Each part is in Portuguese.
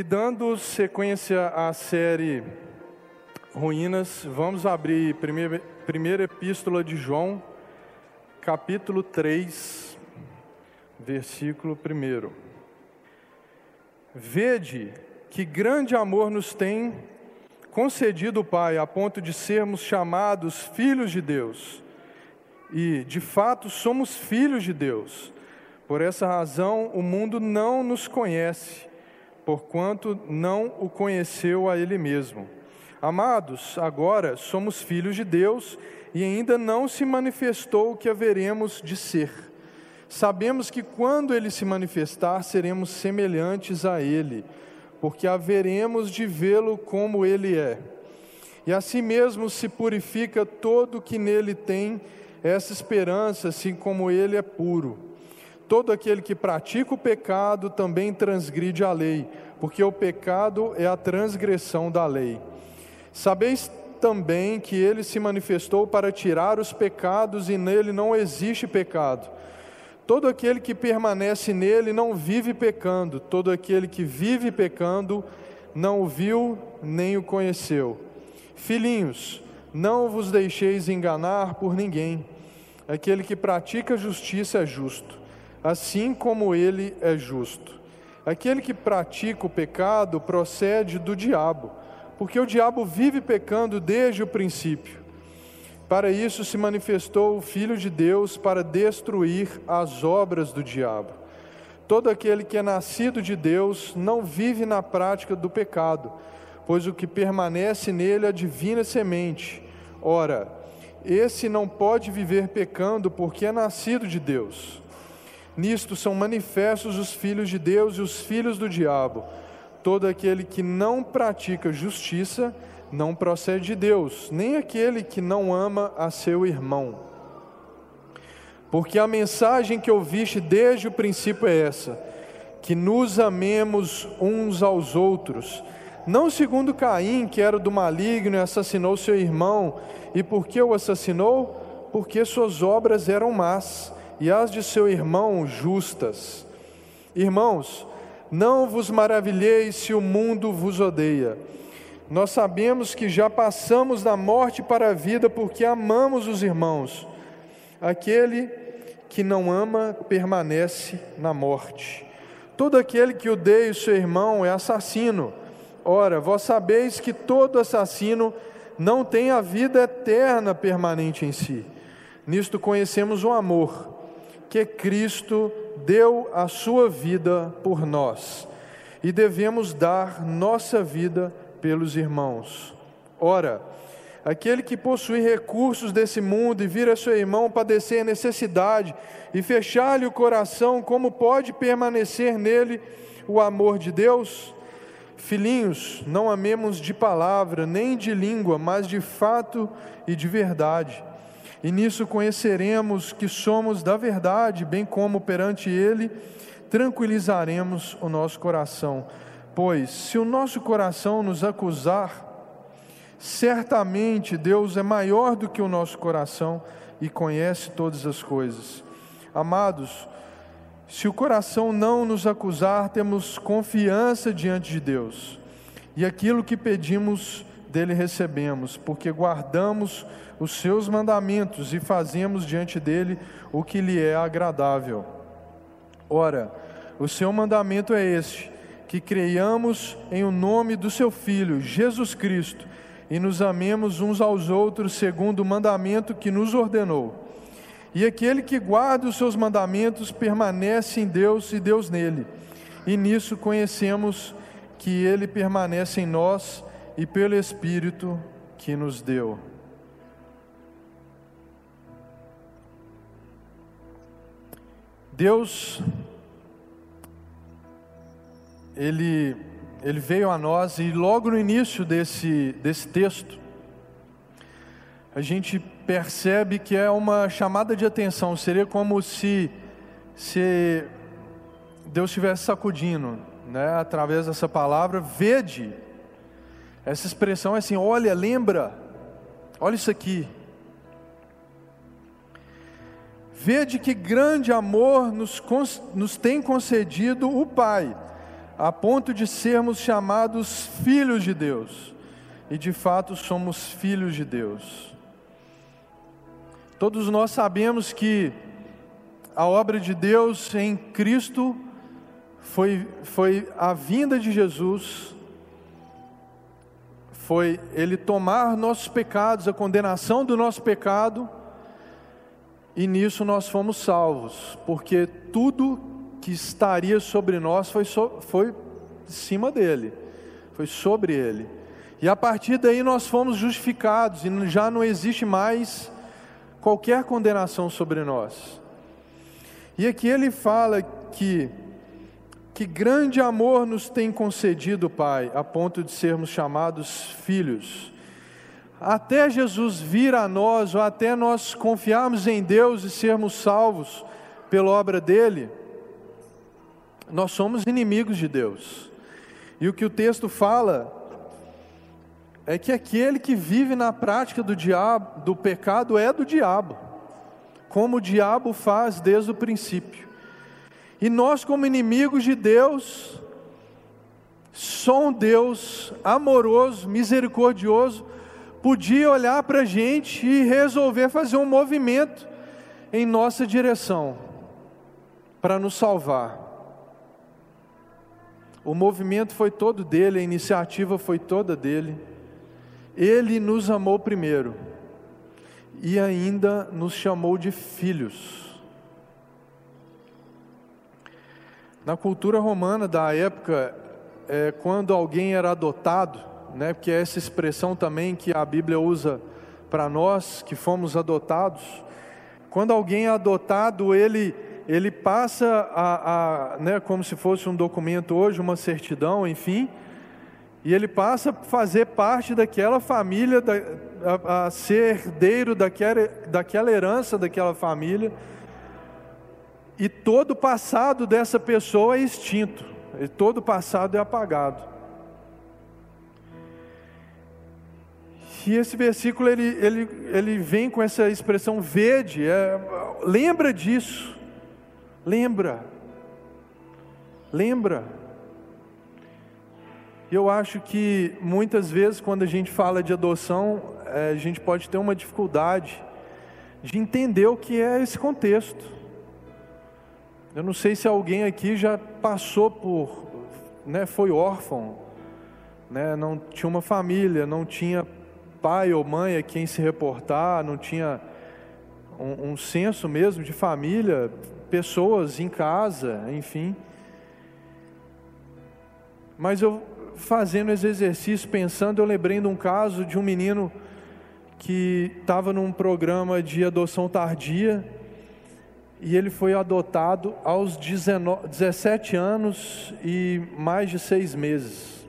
E dando sequência à série Ruínas, vamos abrir primeira, primeira epístola de João, capítulo 3, versículo 1. Vede que grande amor nos tem concedido o Pai, a ponto de sermos chamados filhos de Deus. E, de fato, somos filhos de Deus. Por essa razão, o mundo não nos conhece porquanto não o conheceu a Ele mesmo. Amados, agora somos filhos de Deus e ainda não se manifestou o que haveremos de ser. Sabemos que quando Ele se manifestar, seremos semelhantes a Ele, porque haveremos de vê-lo como Ele é. E assim mesmo se purifica todo que nele tem essa esperança, assim como Ele é puro. Todo aquele que pratica o pecado também transgride a lei, porque o pecado é a transgressão da lei. Sabeis também que ele se manifestou para tirar os pecados e nele não existe pecado. Todo aquele que permanece nele não vive pecando, todo aquele que vive pecando não o viu nem o conheceu. Filhinhos, não vos deixeis enganar por ninguém. Aquele que pratica justiça é justo assim como ele é justo. Aquele que pratica o pecado procede do diabo, porque o diabo vive pecando desde o princípio. Para isso se manifestou o Filho de Deus para destruir as obras do diabo. Todo aquele que é nascido de Deus não vive na prática do pecado, pois o que permanece nele é a divina semente. Ora, esse não pode viver pecando porque é nascido de Deus. Nisto são manifestos os filhos de Deus e os filhos do diabo. Todo aquele que não pratica justiça não procede de Deus, nem aquele que não ama a seu irmão. Porque a mensagem que ouviste desde o princípio é essa: que nos amemos uns aos outros, não segundo Caim, que era do maligno e assassinou seu irmão. E por que o assassinou? Porque suas obras eram más e as de seu irmão justas. Irmãos, não vos maravilheis se o mundo vos odeia. Nós sabemos que já passamos da morte para a vida porque amamos os irmãos. Aquele que não ama permanece na morte. Todo aquele que odeia o seu irmão é assassino. Ora, vós sabeis que todo assassino não tem a vida eterna permanente em si. Nisto conhecemos o amor que Cristo deu a sua vida por nós e devemos dar nossa vida pelos irmãos. Ora, aquele que possui recursos desse mundo e vira seu irmão padecer necessidade e fechar-lhe o coração, como pode permanecer nele o amor de Deus? Filhinhos, não amemos de palavra, nem de língua, mas de fato e de verdade e nisso conheceremos que somos da verdade, bem como perante Ele tranquilizaremos o nosso coração. Pois, se o nosso coração nos acusar, certamente Deus é maior do que o nosso coração e conhece todas as coisas. Amados, se o coração não nos acusar, temos confiança diante de Deus, e aquilo que pedimos dele recebemos, porque guardamos os seus mandamentos e fazemos diante dele o que lhe é agradável. Ora, o seu mandamento é este: que creiamos em o nome do seu Filho, Jesus Cristo, e nos amemos uns aos outros segundo o mandamento que nos ordenou. E aquele que guarda os seus mandamentos permanece em Deus e Deus nele. E nisso conhecemos que ele permanece em nós e pelo Espírito que nos deu. Deus, ele, ele veio a nós e logo no início desse, desse texto, a gente percebe que é uma chamada de atenção, seria como se, se Deus estivesse sacudindo, né, através dessa palavra, vede, essa expressão é assim: olha, lembra, olha isso aqui, Vede que grande amor nos, nos tem concedido o Pai, a ponto de sermos chamados filhos de Deus. E de fato somos filhos de Deus. Todos nós sabemos que a obra de Deus em Cristo foi, foi a vinda de Jesus, foi Ele tomar nossos pecados, a condenação do nosso pecado, e nisso nós fomos salvos, porque tudo que estaria sobre nós foi, so, foi em cima dele, foi sobre ele. E a partir daí nós fomos justificados, e já não existe mais qualquer condenação sobre nós. E aqui ele fala que que grande amor nos tem concedido, Pai, a ponto de sermos chamados filhos. Até Jesus vir a nós, ou até nós confiarmos em Deus e sermos salvos pela obra dele, nós somos inimigos de Deus. E o que o texto fala é que aquele que vive na prática do diabo, do pecado é do diabo, como o diabo faz desde o princípio. E nós, como inimigos de Deus, só um Deus amoroso, misericordioso, podia olhar para a gente e resolver fazer um movimento em nossa direção, para nos salvar. O movimento foi todo dele, a iniciativa foi toda dele. Ele nos amou primeiro e ainda nos chamou de filhos. Na cultura romana da época, é, quando alguém era adotado, né, porque é essa expressão também que a Bíblia usa para nós que fomos adotados, quando alguém é adotado, ele, ele passa a, a né, como se fosse um documento hoje, uma certidão, enfim, e ele passa a fazer parte daquela família, da, a, a ser herdeiro daquela, daquela herança daquela família, e todo o passado dessa pessoa é extinto, e todo o passado é apagado. E esse versículo ele, ele, ele vem com essa expressão verde, é, lembra disso, lembra, lembra. Eu acho que muitas vezes quando a gente fala de adoção, é, a gente pode ter uma dificuldade de entender o que é esse contexto. Eu não sei se alguém aqui já passou por, né, foi órfão, né, não tinha uma família, não tinha pai ou mãe a quem se reportar, não tinha um, um senso mesmo de família, pessoas em casa, enfim. Mas eu fazendo esse exercício, pensando, eu lembrei de um caso de um menino que estava num programa de adoção tardia e ele foi adotado aos 19, 17 anos e mais de seis meses.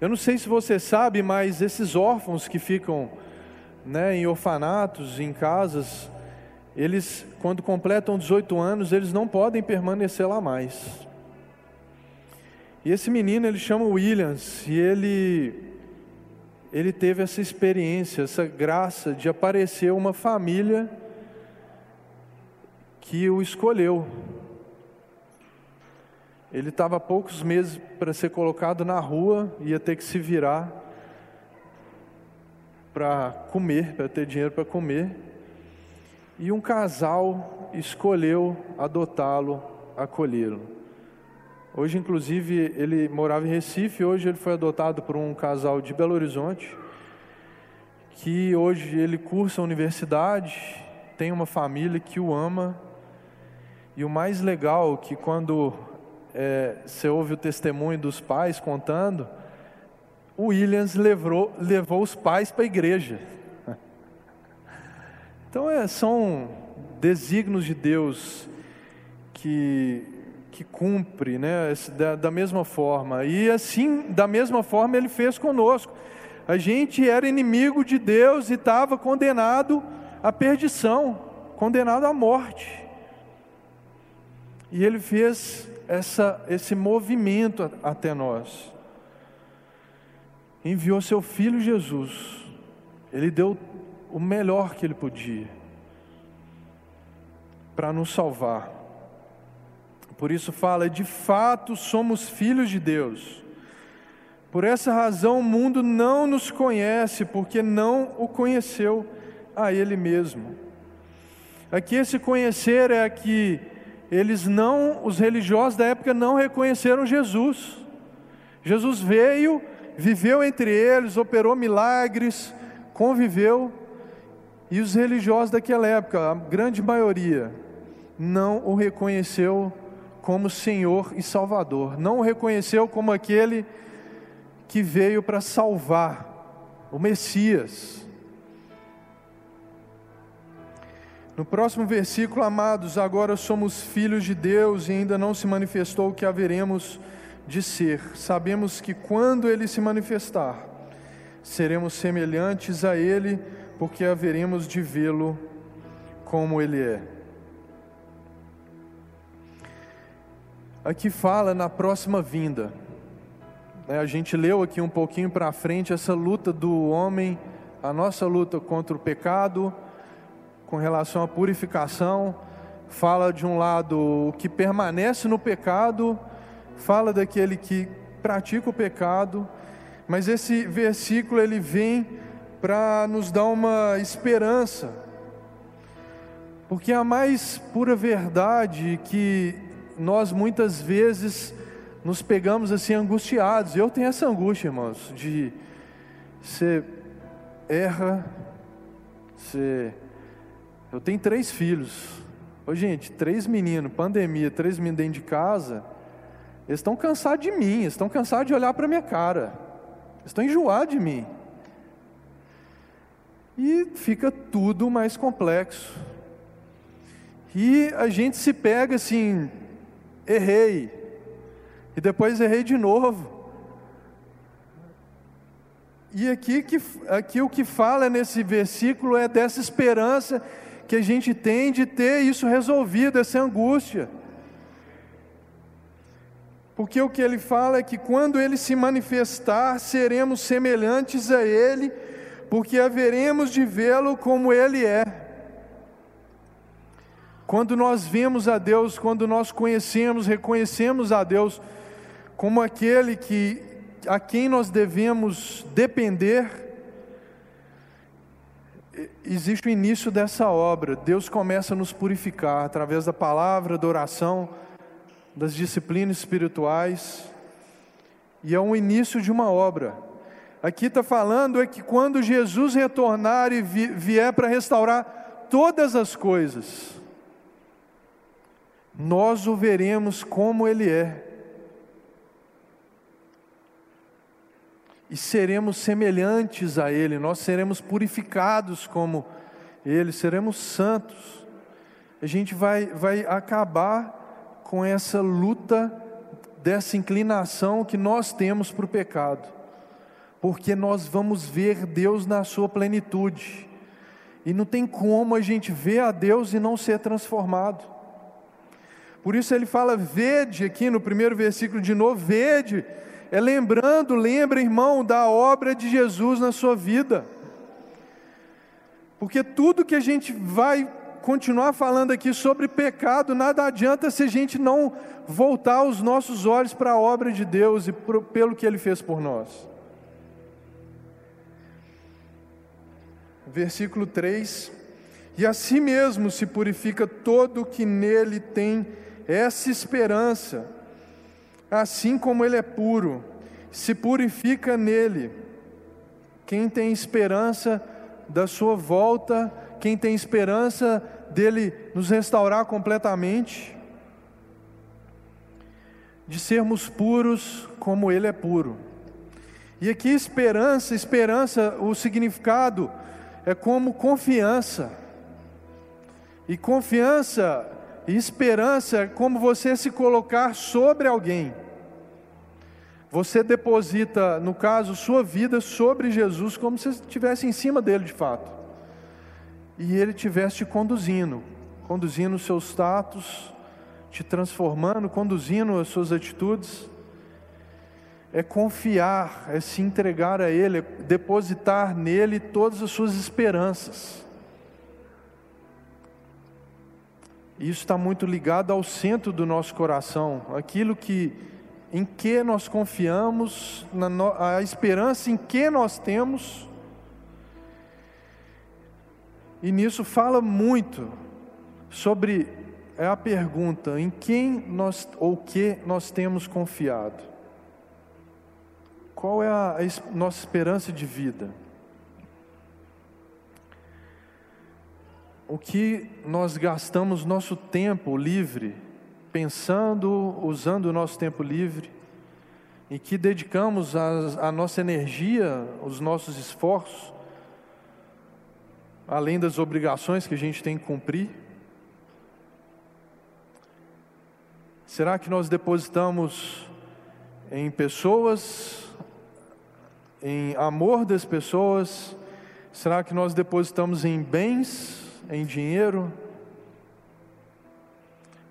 Eu não sei se você sabe, mas esses órfãos que ficam né, em orfanatos, em casas, eles, quando completam 18 anos, eles não podem permanecer lá mais. E esse menino, ele chama Williams, e ele, ele teve essa experiência, essa graça de aparecer uma família que o escolheu. Ele estava poucos meses para ser colocado na rua, ia ter que se virar para comer, para ter dinheiro para comer. E um casal escolheu adotá-lo, acolhê-lo. Hoje, inclusive, ele morava em Recife, hoje ele foi adotado por um casal de Belo Horizonte, que hoje ele cursa a universidade, tem uma família que o ama e o mais legal é que quando é, você ouve o testemunho dos pais contando, o Williams levou, levou os pais para a igreja. Então é, são desígnios de Deus que, que cumpre né, da, da mesma forma. E assim, da mesma forma, Ele fez conosco. A gente era inimigo de Deus e estava condenado à perdição, condenado à morte. E ele fez essa, esse movimento até nós. Enviou seu filho Jesus. Ele deu o melhor que ele podia para nos salvar. Por isso fala: de fato somos filhos de Deus. Por essa razão o mundo não nos conhece, porque não o conheceu a Ele mesmo. Aqui esse conhecer é que eles não, os religiosos da época não reconheceram Jesus. Jesus veio, viveu entre eles, operou milagres, conviveu, e os religiosos daquela época, a grande maioria, não o reconheceu como Senhor e Salvador, não o reconheceu como aquele que veio para salvar, o Messias. No próximo versículo, amados, agora somos filhos de Deus e ainda não se manifestou o que haveremos de ser. Sabemos que quando ele se manifestar, seremos semelhantes a ele, porque haveremos de vê-lo como ele é. Aqui fala na próxima vinda. É, a gente leu aqui um pouquinho para frente essa luta do homem, a nossa luta contra o pecado, com relação à purificação. Fala de um lado o que permanece no pecado, fala daquele que pratica o pecado, mas esse versículo ele vem para nos dar uma esperança, porque a mais pura verdade que nós muitas vezes nos pegamos assim angustiados. Eu tenho essa angústia, irmãos, de você erra, você. Eu tenho três filhos. Ô, gente, três meninos, pandemia, três meninos dentro de casa. Eles estão cansados de mim, eles estão cansados de olhar para minha cara, eles estão enjoados de mim. E fica tudo mais complexo. E a gente se pega assim, errei, e depois errei de novo. E aqui, que, aqui o que fala nesse versículo é dessa esperança que a gente tem de ter isso resolvido, essa angústia. Porque o que ele fala é que quando ele se manifestar, seremos semelhantes a ele, porque haveremos de vê-lo como ele é. Quando nós vemos a Deus, quando nós conhecemos, reconhecemos a Deus como aquele que a quem nós devemos depender, existe o início dessa obra. Deus começa a nos purificar através da palavra, da oração, das disciplinas espirituais, e é o início de uma obra. Aqui está falando é que quando Jesus retornar e vier para restaurar todas as coisas, nós o veremos como Ele é. E seremos semelhantes a Ele, nós seremos purificados como Ele, seremos santos. A gente vai, vai acabar com essa luta, dessa inclinação que nós temos para o pecado, porque nós vamos ver Deus na sua plenitude, e não tem como a gente ver a Deus e não ser transformado. Por isso ele fala, vede aqui no primeiro versículo de novo, vede, é lembrando, lembra, irmão, da obra de Jesus na sua vida. Porque tudo que a gente vai continuar falando aqui sobre pecado, nada adianta se a gente não voltar os nossos olhos para a obra de Deus e pro, pelo que Ele fez por nós. Versículo 3: E assim mesmo se purifica todo que nele tem essa esperança, assim como ele é puro, se purifica nele. Quem tem esperança da sua volta, quem tem esperança dele nos restaurar completamente, de sermos puros como ele é puro. E aqui esperança, esperança, o significado é como confiança. E confiança e esperança é como você se colocar sobre alguém. Você deposita, no caso, sua vida sobre Jesus, como se estivesse em cima dele de fato e Ele estivesse te conduzindo, conduzindo os seus status, te transformando, conduzindo as suas atitudes. É confiar, é se entregar a Ele, é depositar nele todas as suas esperanças. Isso está muito ligado ao centro do nosso coração, aquilo que em que nós confiamos, no, a esperança em que nós temos. E nisso fala muito sobre é a pergunta em quem nós ou que nós temos confiado. Qual é a, a nossa esperança de vida? O que nós gastamos nosso tempo livre pensando, usando o nosso tempo livre, e que dedicamos a, a nossa energia, os nossos esforços, além das obrigações que a gente tem que cumprir? Será que nós depositamos em pessoas, em amor das pessoas? Será que nós depositamos em bens, em dinheiro?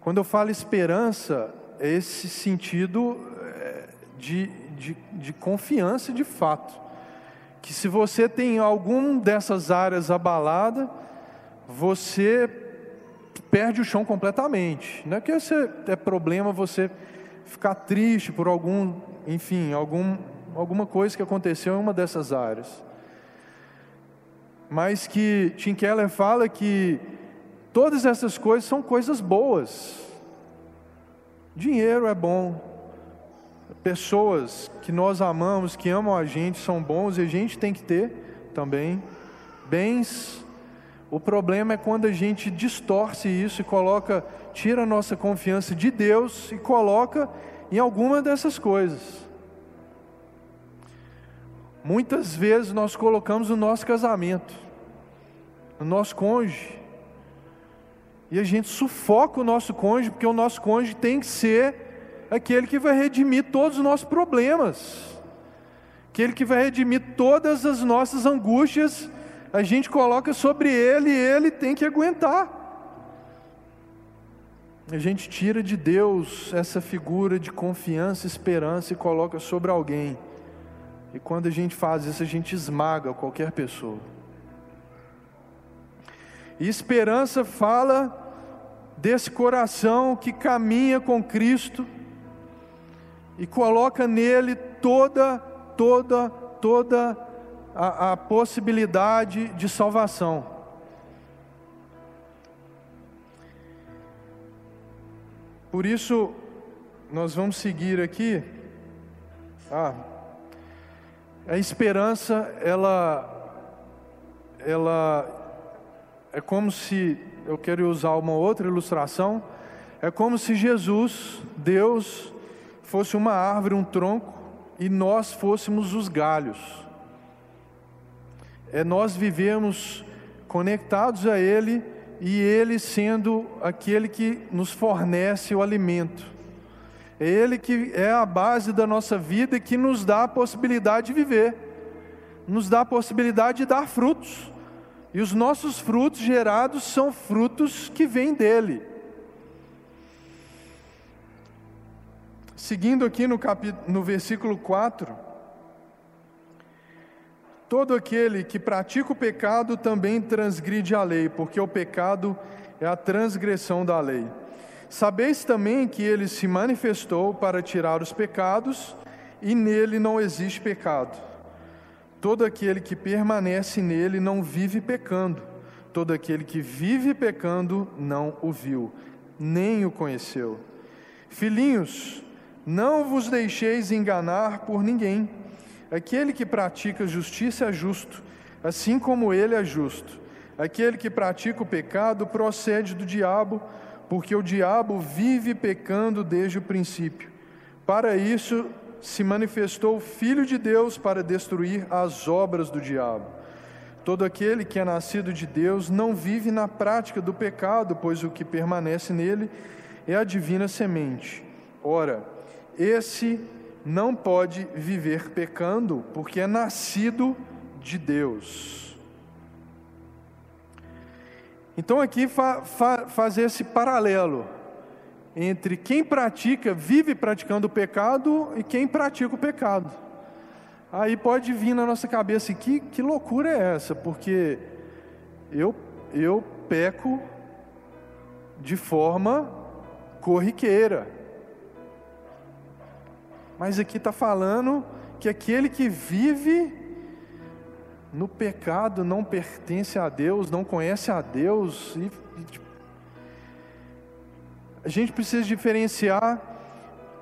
Quando eu falo esperança, é esse sentido é, de, de, de confiança de fato. Que se você tem algum dessas áreas abalada, você perde o chão completamente. Não é que você, é problema você ficar triste por algum, enfim, algum, alguma coisa que aconteceu em uma dessas áreas. Mas que Tim Keller fala que Todas essas coisas são coisas boas. Dinheiro é bom. Pessoas que nós amamos, que amam a gente, são bons e a gente tem que ter também. Bens. O problema é quando a gente distorce isso e coloca, tira a nossa confiança de Deus e coloca em alguma dessas coisas. Muitas vezes nós colocamos o nosso casamento, o nosso cônjuge, e a gente sufoca o nosso cônjuge, porque o nosso cônjuge tem que ser aquele que vai redimir todos os nossos problemas, aquele que vai redimir todas as nossas angústias, a gente coloca sobre ele e ele tem que aguentar. A gente tira de Deus essa figura de confiança, esperança e coloca sobre alguém. E quando a gente faz isso, a gente esmaga qualquer pessoa. E esperança fala desse coração que caminha com Cristo e coloca nele toda, toda, toda a, a possibilidade de salvação. Por isso, nós vamos seguir aqui. Ah, a esperança, ela, ela é como se, eu quero usar uma outra ilustração, é como se Jesus, Deus, fosse uma árvore, um tronco, e nós fôssemos os galhos. É nós vivemos conectados a Ele e Ele sendo aquele que nos fornece o alimento. É Ele que é a base da nossa vida e que nos dá a possibilidade de viver, nos dá a possibilidade de dar frutos. E os nossos frutos gerados são frutos que vêm dele. Seguindo aqui no, capítulo, no versículo 4. Todo aquele que pratica o pecado também transgride a lei, porque o pecado é a transgressão da lei. Sabeis também que ele se manifestou para tirar os pecados, e nele não existe pecado. Todo aquele que permanece nele não vive pecando. Todo aquele que vive pecando não o viu, nem o conheceu. Filhinhos, não vos deixeis enganar por ninguém. Aquele que pratica justiça é justo, assim como ele é justo. Aquele que pratica o pecado procede do diabo, porque o diabo vive pecando desde o princípio. Para isso se manifestou o Filho de Deus para destruir as obras do diabo. Todo aquele que é nascido de Deus não vive na prática do pecado, pois o que permanece nele é a divina semente. Ora, esse não pode viver pecando, porque é nascido de Deus. Então, aqui fa, fa, fazer esse paralelo entre quem pratica, vive praticando o pecado e quem pratica o pecado. Aí pode vir na nossa cabeça, que, que loucura é essa? Porque eu, eu peco de forma corriqueira. Mas aqui está falando que aquele que vive no pecado não pertence a Deus, não conhece a Deus. E, e, a gente precisa diferenciar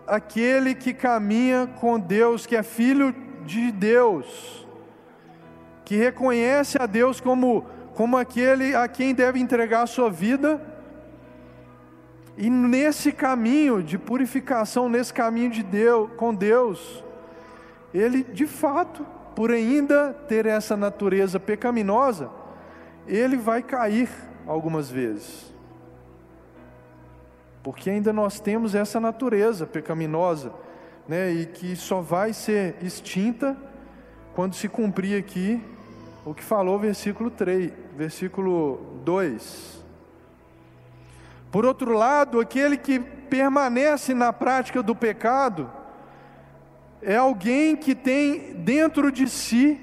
aquele que caminha com Deus, que é filho de Deus, que reconhece a Deus como, como aquele a quem deve entregar a sua vida, e nesse caminho de purificação, nesse caminho de Deus, com Deus, ele de fato, por ainda ter essa natureza pecaminosa, ele vai cair algumas vezes. Porque ainda nós temos essa natureza pecaminosa, né, e que só vai ser extinta quando se cumprir aqui o que falou o versículo 3, versículo 2. Por outro lado, aquele que permanece na prática do pecado é alguém que tem dentro de si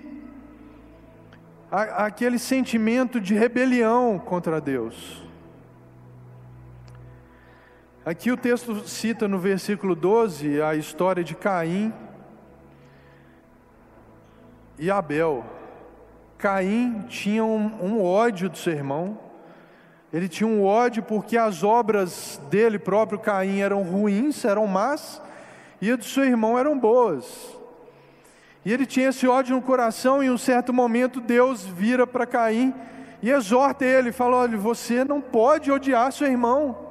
aquele sentimento de rebelião contra Deus. Aqui o texto cita no versículo 12 a história de Caim e Abel. Caim tinha um, um ódio do seu irmão, ele tinha um ódio porque as obras dele próprio, Caim, eram ruins, eram más, e a do seu irmão eram boas. E ele tinha esse ódio no coração, e em um certo momento Deus vira para Caim e exorta ele, fala: olha, você não pode odiar seu irmão.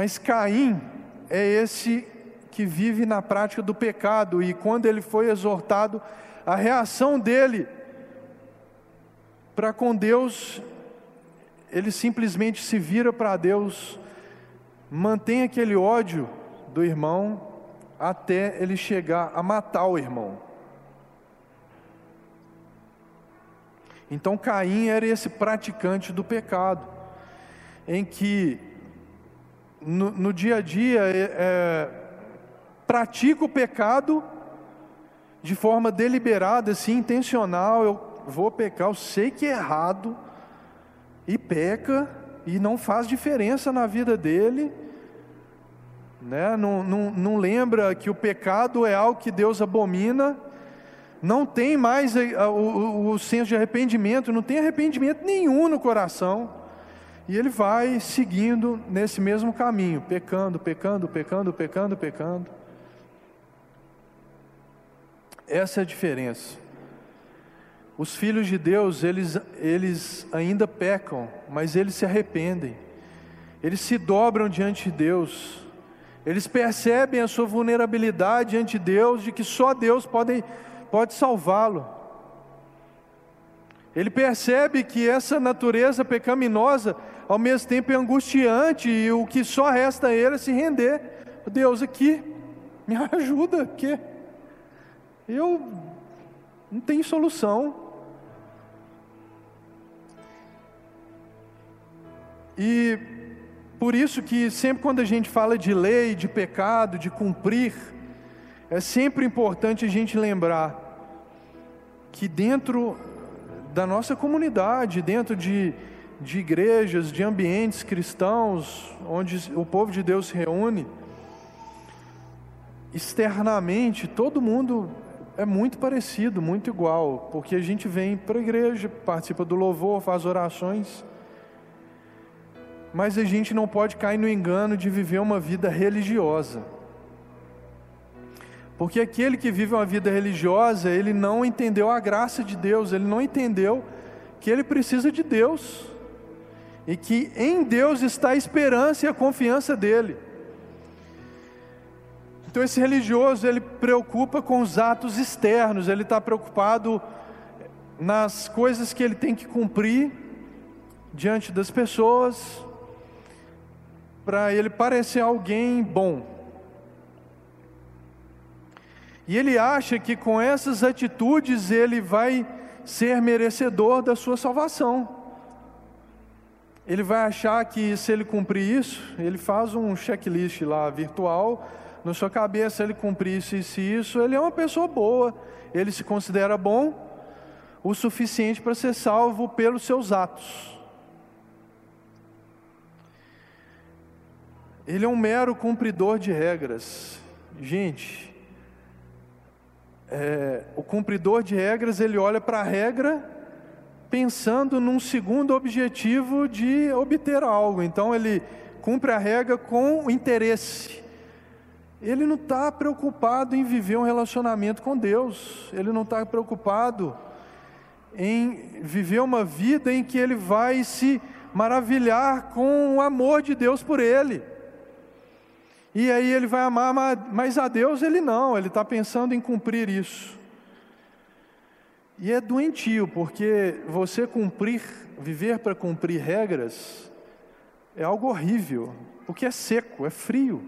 Mas Caim é esse que vive na prática do pecado, e quando ele foi exortado, a reação dele para com Deus, ele simplesmente se vira para Deus, mantém aquele ódio do irmão até ele chegar a matar o irmão. Então Caim era esse praticante do pecado, em que no, no dia a dia é, é, pratica o pecado de forma deliberada, assim, intencional. Eu vou pecar, eu sei que é errado, e peca, e não faz diferença na vida dele, né? não, não, não lembra que o pecado é algo que Deus abomina, não tem mais o, o, o senso de arrependimento, não tem arrependimento nenhum no coração, e ele vai seguindo nesse mesmo caminho, pecando, pecando, pecando, pecando, pecando. Essa é a diferença. Os filhos de Deus, eles, eles ainda pecam, mas eles se arrependem, eles se dobram diante de Deus, eles percebem a sua vulnerabilidade diante de Deus, de que só Deus pode, pode salvá-lo. Ele percebe que essa natureza pecaminosa, ao mesmo tempo, é angustiante e o que só resta a ele é se render. Deus, aqui, me ajuda, que eu não tenho solução. E por isso que sempre quando a gente fala de lei, de pecado, de cumprir, é sempre importante a gente lembrar que dentro da nossa comunidade, dentro de, de igrejas, de ambientes cristãos, onde o povo de Deus se reúne, externamente todo mundo é muito parecido, muito igual, porque a gente vem para a igreja, participa do louvor, faz orações, mas a gente não pode cair no engano de viver uma vida religiosa. Porque aquele que vive uma vida religiosa, ele não entendeu a graça de Deus, ele não entendeu que ele precisa de Deus, e que em Deus está a esperança e a confiança dele. Então esse religioso ele preocupa com os atos externos, ele está preocupado nas coisas que ele tem que cumprir diante das pessoas, para ele parecer alguém bom. E ele acha que com essas atitudes ele vai ser merecedor da sua salvação ele vai achar que se ele cumprir isso, ele faz um checklist lá virtual, na sua cabeça ele cumprir isso e se isso, ele é uma pessoa boa, ele se considera bom o suficiente para ser salvo pelos seus atos. Ele é um mero cumpridor de regras. Gente, é, o cumpridor de regras, ele olha para a regra pensando num segundo objetivo de obter algo. Então ele cumpre a regra com interesse. Ele não está preocupado em viver um relacionamento com Deus. Ele não está preocupado em viver uma vida em que ele vai se maravilhar com o amor de Deus por ele. E aí ele vai amar, mas a Deus ele não, ele está pensando em cumprir isso. E é doentio, porque você cumprir, viver para cumprir regras, é algo horrível, porque é seco, é frio.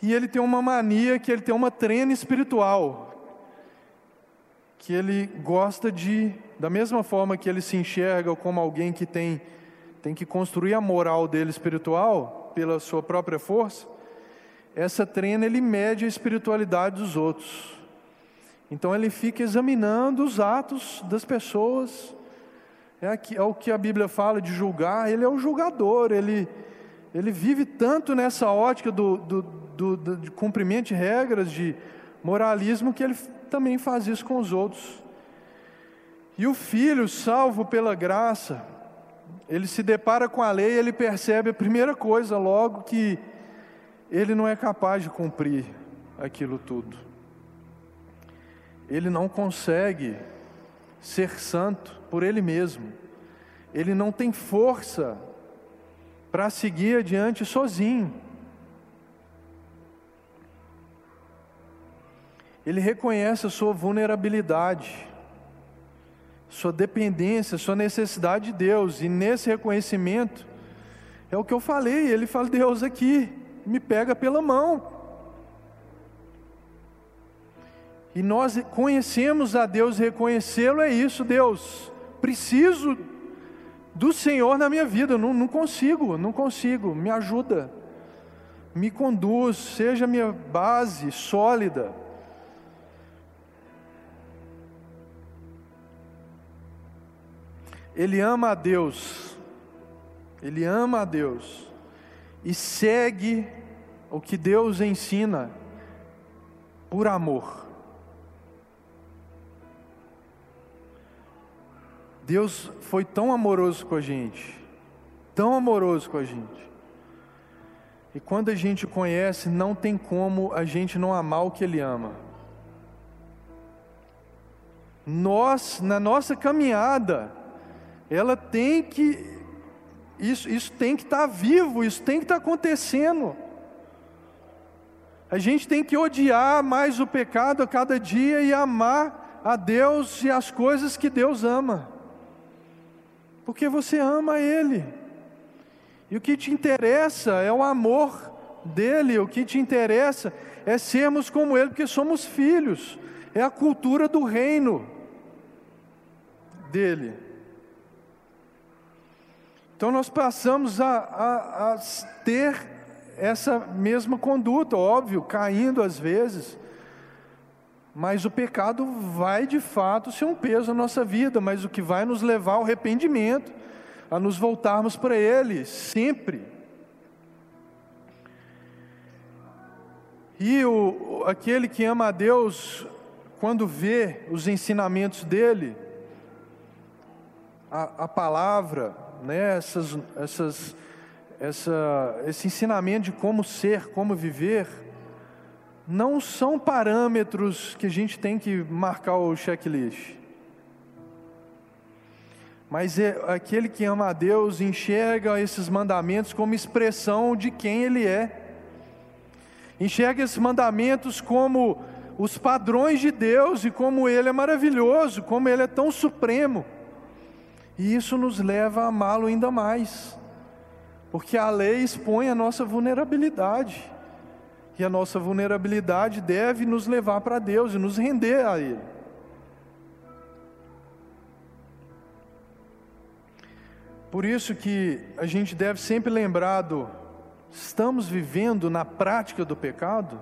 E ele tem uma mania que ele tem uma treina espiritual, que ele gosta de, da mesma forma que ele se enxerga como alguém que tem, tem que construir a moral dele espiritual pela sua própria força, essa treina ele mede a espiritualidade dos outros. Então ele fica examinando os atos das pessoas, é, é o que a Bíblia fala de julgar, ele é o julgador, ele, ele vive tanto nessa ótica do, do, do, do de cumprimento de regras, de moralismo, que ele também faz isso com os outros. E o filho, salvo pela graça, ele se depara com a lei e ele percebe a primeira coisa logo que ele não é capaz de cumprir aquilo tudo. Ele não consegue ser santo por ele mesmo. Ele não tem força para seguir adiante sozinho. Ele reconhece a sua vulnerabilidade, sua dependência, sua necessidade de Deus, e nesse reconhecimento, é o que eu falei, ele fala: Deus aqui, me pega pela mão. E nós conhecemos a Deus, reconhecê-lo é isso, Deus. Preciso do Senhor na minha vida, não, não consigo, não consigo, me ajuda, me conduz, seja minha base sólida. Ele ama a Deus, ele ama a Deus e segue o que Deus ensina por amor. Deus foi tão amoroso com a gente, tão amoroso com a gente. E quando a gente conhece, não tem como a gente não amar o que Ele ama. Nós, na nossa caminhada, ela tem que, isso, isso tem que estar tá vivo, isso tem que estar tá acontecendo. A gente tem que odiar mais o pecado a cada dia e amar a Deus e as coisas que Deus ama porque você ama Ele. E o que te interessa é o amor dele, o que te interessa é sermos como Ele, porque somos filhos, é a cultura do reino dele. Então nós passamos a, a, a ter essa mesma conduta, óbvio, caindo às vezes, mas o pecado vai de fato ser um peso na nossa vida, mas o que vai nos levar ao arrependimento, a nos voltarmos para Ele, sempre. E o, aquele que ama a Deus, quando vê os ensinamentos dele, a, a palavra, né, essas, essas, essa, esse ensinamento de como ser, como viver, não são parâmetros que a gente tem que marcar o checklist. Mas é aquele que ama a Deus enxerga esses mandamentos como expressão de quem Ele é. Enxerga esses mandamentos como os padrões de Deus e como Ele é maravilhoso, como Ele é tão supremo. E isso nos leva a amá-lo ainda mais, porque a lei expõe a nossa vulnerabilidade. E a nossa vulnerabilidade deve nos levar para Deus e nos render a Ele. Por isso que a gente deve sempre lembrar do estamos vivendo na prática do pecado,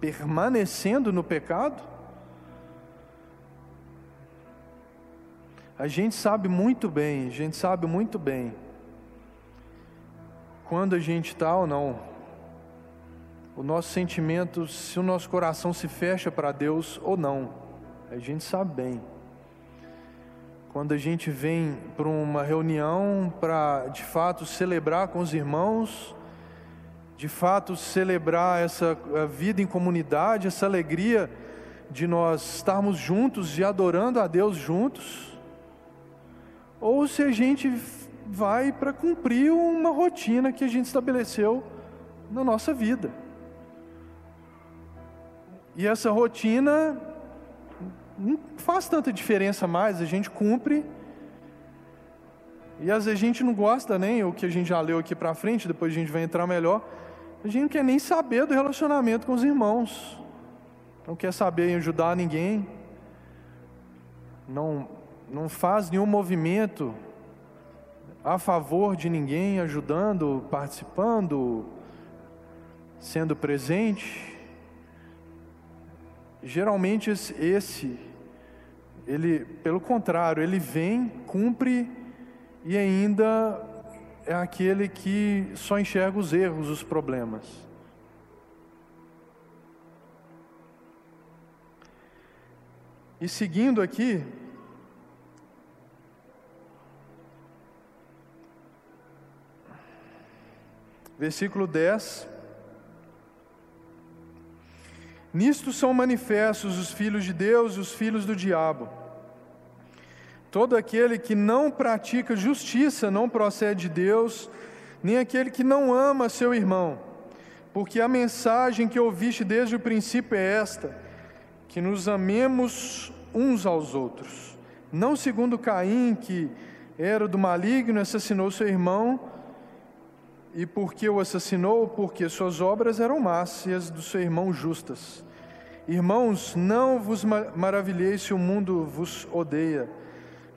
permanecendo no pecado. A gente sabe muito bem, a gente sabe muito bem quando a gente está ou não. O nosso sentimento, se o nosso coração se fecha para Deus ou não. A gente sabe bem. Quando a gente vem para uma reunião para de fato celebrar com os irmãos, de fato celebrar essa vida em comunidade, essa alegria de nós estarmos juntos e adorando a Deus juntos, ou se a gente vai para cumprir uma rotina que a gente estabeleceu na nossa vida. E essa rotina não faz tanta diferença mais, a gente cumpre. E às vezes a gente não gosta nem o que a gente já leu aqui para frente, depois a gente vai entrar melhor. A gente não quer nem saber do relacionamento com os irmãos. Não quer saber em ajudar ninguém. Não não faz nenhum movimento a favor de ninguém, ajudando, participando, sendo presente. Geralmente esse, ele, pelo contrário, ele vem, cumpre e ainda é aquele que só enxerga os erros, os problemas. E seguindo aqui, versículo 10. Nisto são manifestos os filhos de Deus e os filhos do diabo. Todo aquele que não pratica justiça não procede de Deus, nem aquele que não ama seu irmão. Porque a mensagem que ouviste desde o princípio é esta: que nos amemos uns aos outros. Não segundo Caim, que era do maligno, assassinou seu irmão e porque o assassinou, porque suas obras eram más e as do seu irmão justas. Irmãos, não vos maravilheis se o mundo vos odeia.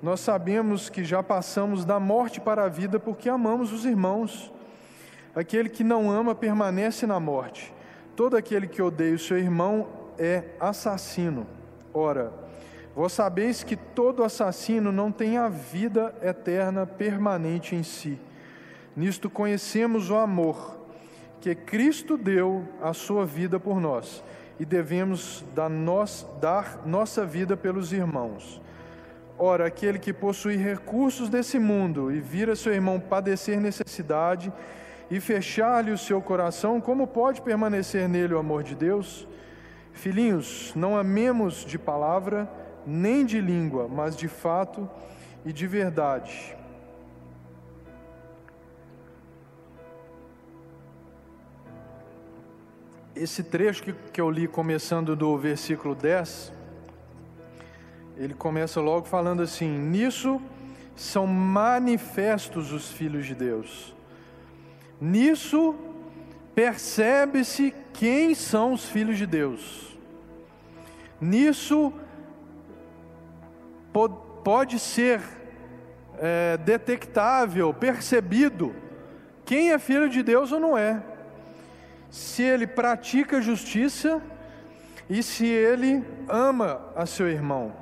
Nós sabemos que já passamos da morte para a vida porque amamos os irmãos. Aquele que não ama permanece na morte. Todo aquele que odeia o seu irmão é assassino. Ora, vós sabeis que todo assassino não tem a vida eterna permanente em si. Nisto conhecemos o amor que Cristo deu a sua vida por nós e devemos dar, nós, dar nossa vida pelos irmãos. Ora, aquele que possui recursos desse mundo e vira seu irmão padecer necessidade e fechar-lhe o seu coração, como pode permanecer nele o amor de Deus? Filhinhos, não amemos de palavra nem de língua, mas de fato e de verdade. Esse trecho que, que eu li, começando do versículo 10, ele começa logo falando assim: Nisso são manifestos os filhos de Deus. Nisso percebe-se quem são os filhos de Deus. Nisso pode ser é, detectável, percebido quem é filho de Deus ou não é se ele pratica justiça e se ele ama a seu irmão.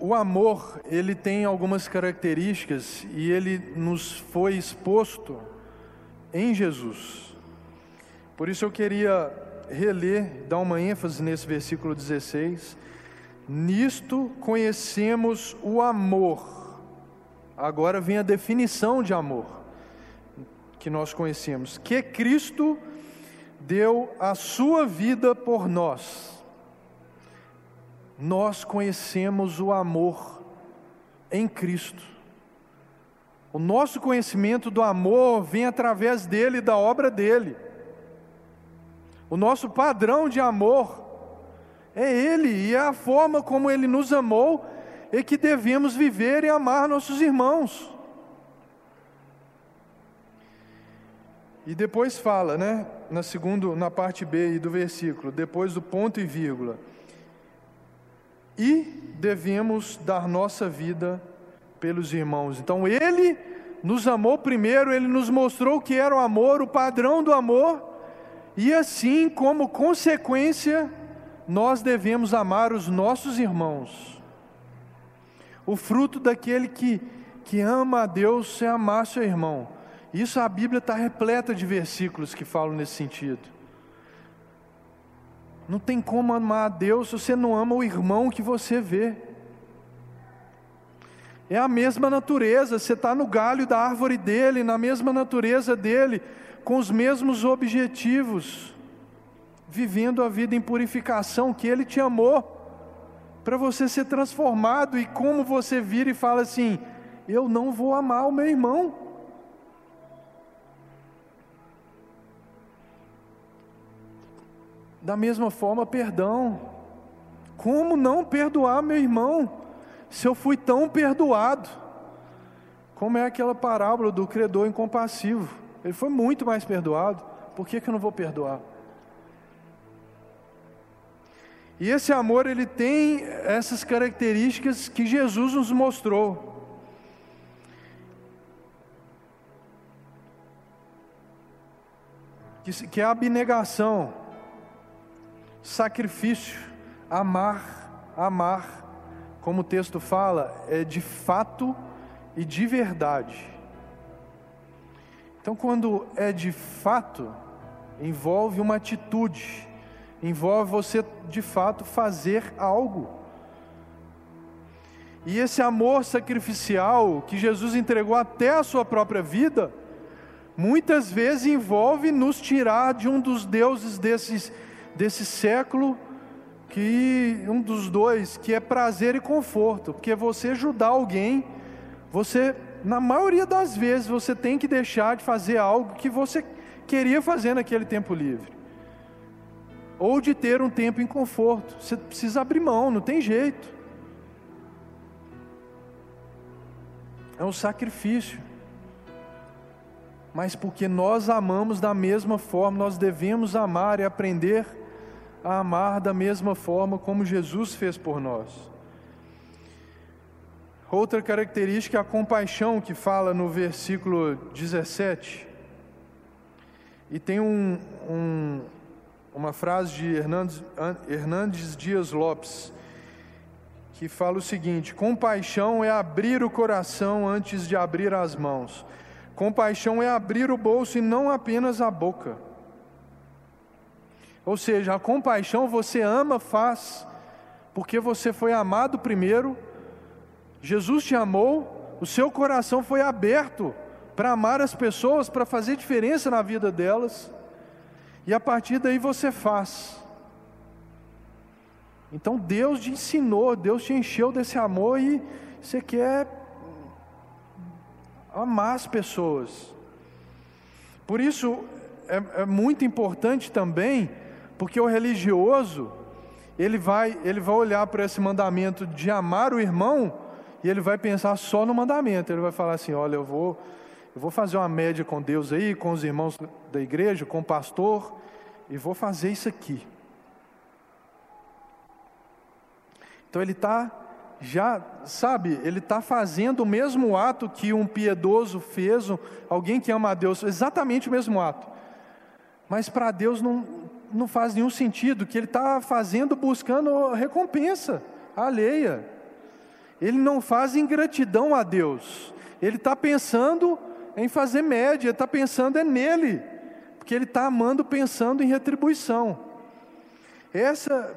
O amor, ele tem algumas características e ele nos foi exposto em Jesus. Por isso eu queria reler, dar uma ênfase nesse versículo 16. Nisto conhecemos o amor Agora vem a definição de amor que nós conhecemos: que Cristo deu a sua vida por nós. Nós conhecemos o amor em Cristo. O nosso conhecimento do amor vem através dele, da obra dele. O nosso padrão de amor é ele e é a forma como ele nos amou é que devemos viver e amar nossos irmãos. E depois fala, né, na segundo, na parte B do versículo, depois do ponto e vírgula. E devemos dar nossa vida pelos irmãos. Então ele nos amou primeiro, ele nos mostrou o que era o amor, o padrão do amor, e assim, como consequência, nós devemos amar os nossos irmãos. O fruto daquele que, que ama a Deus é amar seu irmão. Isso a Bíblia está repleta de versículos que falam nesse sentido. Não tem como amar a Deus se você não ama o irmão que você vê. É a mesma natureza, você está no galho da árvore dele, na mesma natureza dele, com os mesmos objetivos, vivendo a vida em purificação que ele te amou, para você ser transformado, e como você vira e fala assim: Eu não vou amar o meu irmão. Da mesma forma, perdão. Como não perdoar meu irmão, se eu fui tão perdoado? Como é aquela parábola do credor incompassivo? Ele foi muito mais perdoado, por que, que eu não vou perdoar? E esse amor, ele tem essas características que Jesus nos mostrou. Que é abnegação, sacrifício, amar, amar, como o texto fala, é de fato e de verdade. Então, quando é de fato, envolve uma atitude, envolve você de fato fazer algo. E esse amor sacrificial que Jesus entregou até a sua própria vida, muitas vezes envolve nos tirar de um dos deuses desses, desse século, que um dos dois, que é prazer e conforto, porque você ajudar alguém, você, na maioria das vezes, você tem que deixar de fazer algo que você queria fazer naquele tempo livre ou de ter um tempo em conforto. Você precisa abrir mão, não tem jeito. É um sacrifício. Mas porque nós amamos da mesma forma, nós devemos amar e aprender a amar da mesma forma como Jesus fez por nós. Outra característica é a compaixão que fala no versículo 17. E tem um, um, uma frase de Hernandes, Dias Lopes, que fala o seguinte: compaixão é abrir o coração antes de abrir as mãos, compaixão é abrir o bolso e não apenas a boca. Ou seja, a compaixão você ama, faz, porque você foi amado primeiro, Jesus te amou, o seu coração foi aberto para amar as pessoas, para fazer diferença na vida delas. E a partir daí você faz. Então Deus te ensinou, Deus te encheu desse amor e você quer amar as pessoas. Por isso é, é muito importante também, porque o religioso ele vai ele vai olhar para esse mandamento de amar o irmão e ele vai pensar só no mandamento. Ele vai falar assim: olha, eu vou eu vou fazer uma média com Deus aí, com os irmãos da igreja, com o pastor, e vou fazer isso aqui. Então ele está já, sabe, ele está fazendo o mesmo ato que um piedoso fez, alguém que ama a Deus, exatamente o mesmo ato. Mas para Deus não, não faz nenhum sentido, que ele está fazendo buscando recompensa alheia. Ele não faz ingratidão a Deus, ele está pensando em fazer média, está pensando é nele porque ele está amando pensando em retribuição. Essa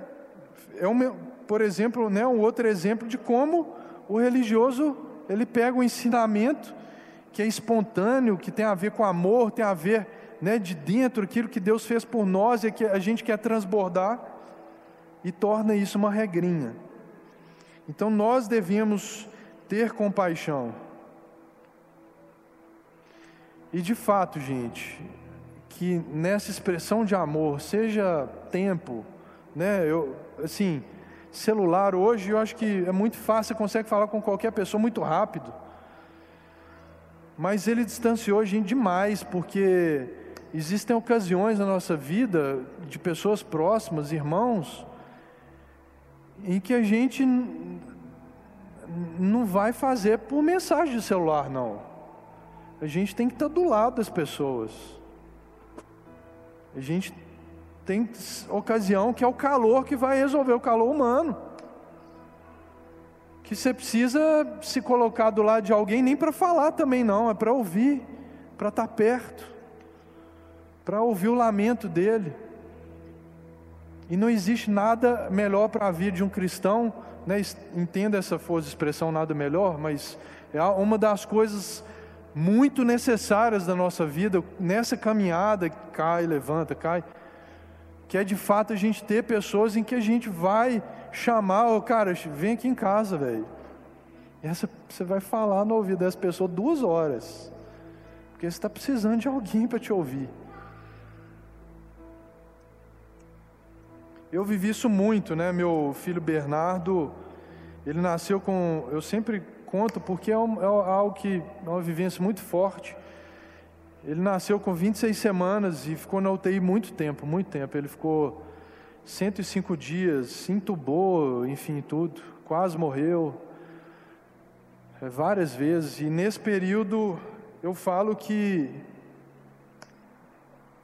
é um, por exemplo, né, um outro exemplo de como o religioso ele pega o ensinamento que é espontâneo, que tem a ver com amor, tem a ver né, de dentro aquilo que Deus fez por nós e que a gente quer transbordar e torna isso uma regrinha. Então nós devemos ter compaixão. E de fato, gente, que nessa expressão de amor, seja tempo, né? Eu, assim, celular hoje, eu acho que é muito fácil, você consegue falar com qualquer pessoa muito rápido. Mas ele distanciou a gente demais, porque existem ocasiões na nossa vida de pessoas próximas, irmãos, em que a gente não vai fazer por mensagem de celular, não. A gente tem que estar do lado das pessoas. A gente tem ocasião que é o calor que vai resolver o calor humano. que você precisa se colocar do lado de alguém nem para falar também não, é para ouvir, para estar tá perto, para ouvir o lamento dele. E não existe nada melhor para a vida de um cristão, né? entenda essa força de expressão, nada melhor, mas é uma das coisas muito necessárias da nossa vida, nessa caminhada, cai, levanta, cai, que é de fato a gente ter pessoas em que a gente vai chamar, oh, cara, vem aqui em casa, velho. Essa você vai falar no ouvido dessa pessoa duas horas, porque você está precisando de alguém para te ouvir. Eu vivi isso muito, né? Meu filho Bernardo, ele nasceu com. Eu sempre conto porque é, um, é algo que é uma vivência muito forte. Ele nasceu com 26 semanas e ficou na UTI muito tempo, muito tempo. Ele ficou 105 dias, entubou, enfim, tudo. Quase morreu é, várias vezes. E nesse período eu falo que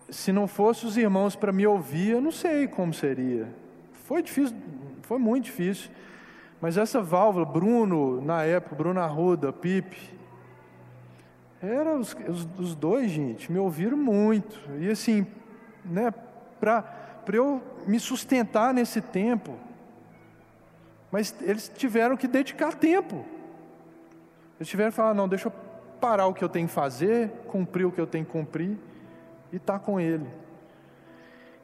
se não fosse os irmãos para me ouvir, eu não sei como seria. Foi difícil, foi muito difícil. Mas essa válvula, Bruno, na época, Bruno Arruda, Pipe, eram os, os, os, dois, gente, me ouviram muito. E assim, né, para eu me sustentar nesse tempo, mas eles tiveram que dedicar tempo. Eles tiveram que falar: não, deixa eu parar o que eu tenho que fazer, cumprir o que eu tenho que cumprir e estar tá com Ele.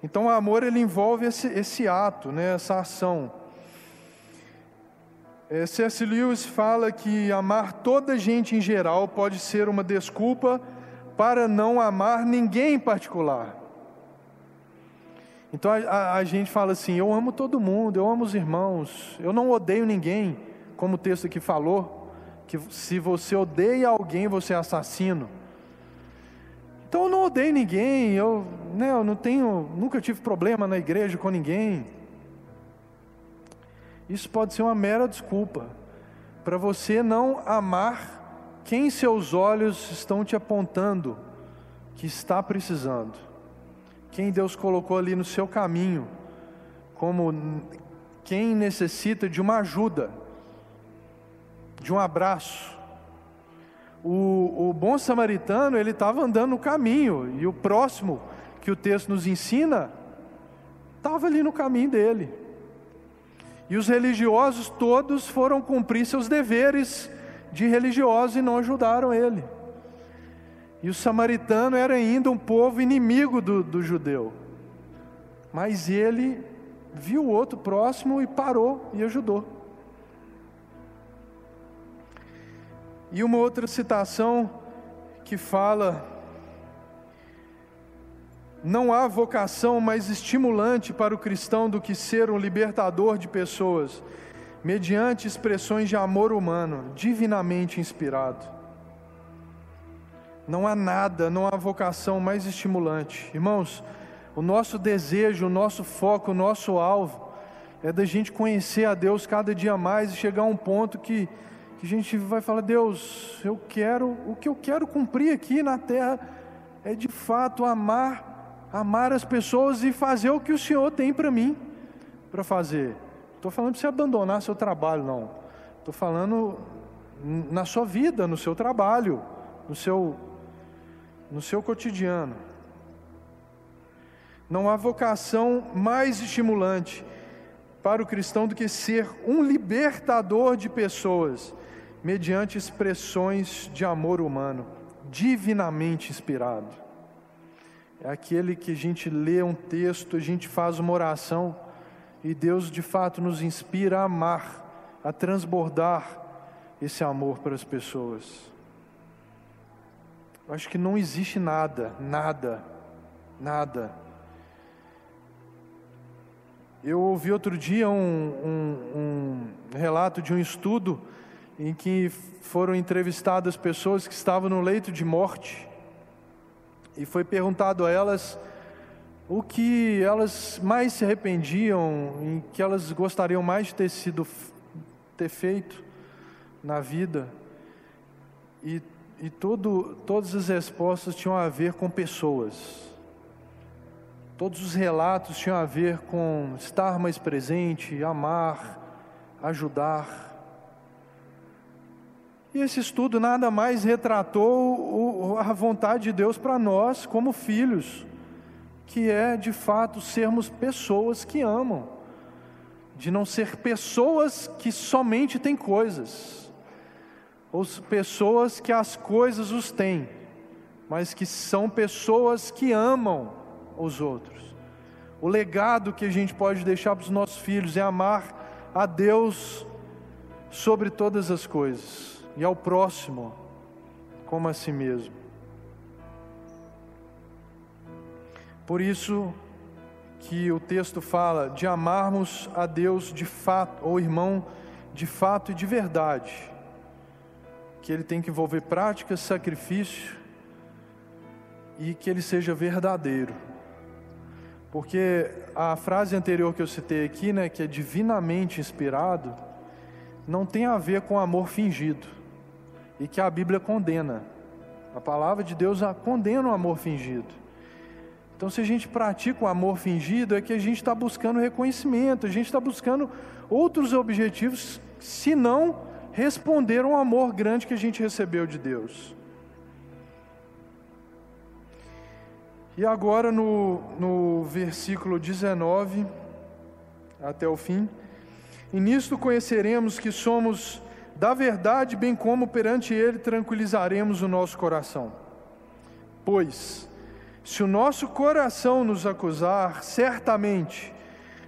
Então, o amor ele envolve esse, esse ato, né, essa ação. É, C.S. Lewis fala que amar toda gente em geral pode ser uma desculpa para não amar ninguém em particular. Então a, a, a, gente fala assim: eu amo todo mundo, eu amo os irmãos, eu não odeio ninguém, como o texto aqui falou, que se você odeia alguém, você é assassino. Então eu não odeio ninguém, eu, né, eu não tenho, nunca tive problema na igreja com ninguém. Isso pode ser uma mera desculpa para você não amar quem seus olhos estão te apontando que está precisando. Quem Deus colocou ali no seu caminho, como quem necessita de uma ajuda, de um abraço, o, o bom samaritano, ele estava andando no caminho, e o próximo que o texto nos ensina, estava ali no caminho dele. E os religiosos todos foram cumprir seus deveres de religiosos e não ajudaram ele. E o samaritano era ainda um povo inimigo do, do judeu. Mas ele viu o outro próximo e parou e ajudou. E uma outra citação que fala: Não há vocação mais estimulante para o cristão do que ser um libertador de pessoas, mediante expressões de amor humano, divinamente inspirado. Não há nada, não há vocação mais estimulante. Irmãos, o nosso desejo, o nosso foco, o nosso alvo é da gente conhecer a Deus cada dia mais e chegar a um ponto que que a gente vai falar, Deus, eu quero, o que eu quero cumprir aqui na terra é de fato amar, amar as pessoas e fazer o que o Senhor tem para mim para fazer. Estou falando para você abandonar seu trabalho, não. Estou falando na sua vida, no seu trabalho, no seu, no seu cotidiano. Não há vocação mais estimulante para o cristão do que ser um libertador de pessoas mediante expressões de amor humano, divinamente inspirado. É aquele que a gente lê um texto, a gente faz uma oração e Deus de fato nos inspira a amar, a transbordar esse amor para as pessoas. Eu acho que não existe nada, nada, nada. Eu ouvi outro dia um, um, um relato de um estudo em que foram entrevistadas pessoas que estavam no leito de morte e foi perguntado a elas o que elas mais se arrependiam, em que elas gostariam mais de ter sido ter feito na vida. E, e todo, todas as respostas tinham a ver com pessoas. Todos os relatos tinham a ver com estar mais presente, amar, ajudar. E esse estudo nada mais retratou a vontade de Deus para nós, como filhos, que é de fato sermos pessoas que amam, de não ser pessoas que somente têm coisas, ou pessoas que as coisas os têm, mas que são pessoas que amam os outros. O legado que a gente pode deixar para os nossos filhos é amar a Deus sobre todas as coisas e ao próximo como a si mesmo. Por isso que o texto fala de amarmos a Deus de fato, ou irmão de fato e de verdade, que ele tem que envolver prática, sacrifício e que ele seja verdadeiro. Porque a frase anterior que eu citei aqui, né, que é divinamente inspirado, não tem a ver com amor fingido e que a Bíblia condena. A palavra de Deus condena o amor fingido. Então, se a gente pratica o amor fingido, é que a gente está buscando reconhecimento, a gente está buscando outros objetivos, se não responder ao amor grande que a gente recebeu de Deus. E agora no, no versículo 19, até o fim. E nisto conheceremos que somos da verdade, bem como perante Ele tranquilizaremos o nosso coração. Pois, se o nosso coração nos acusar, certamente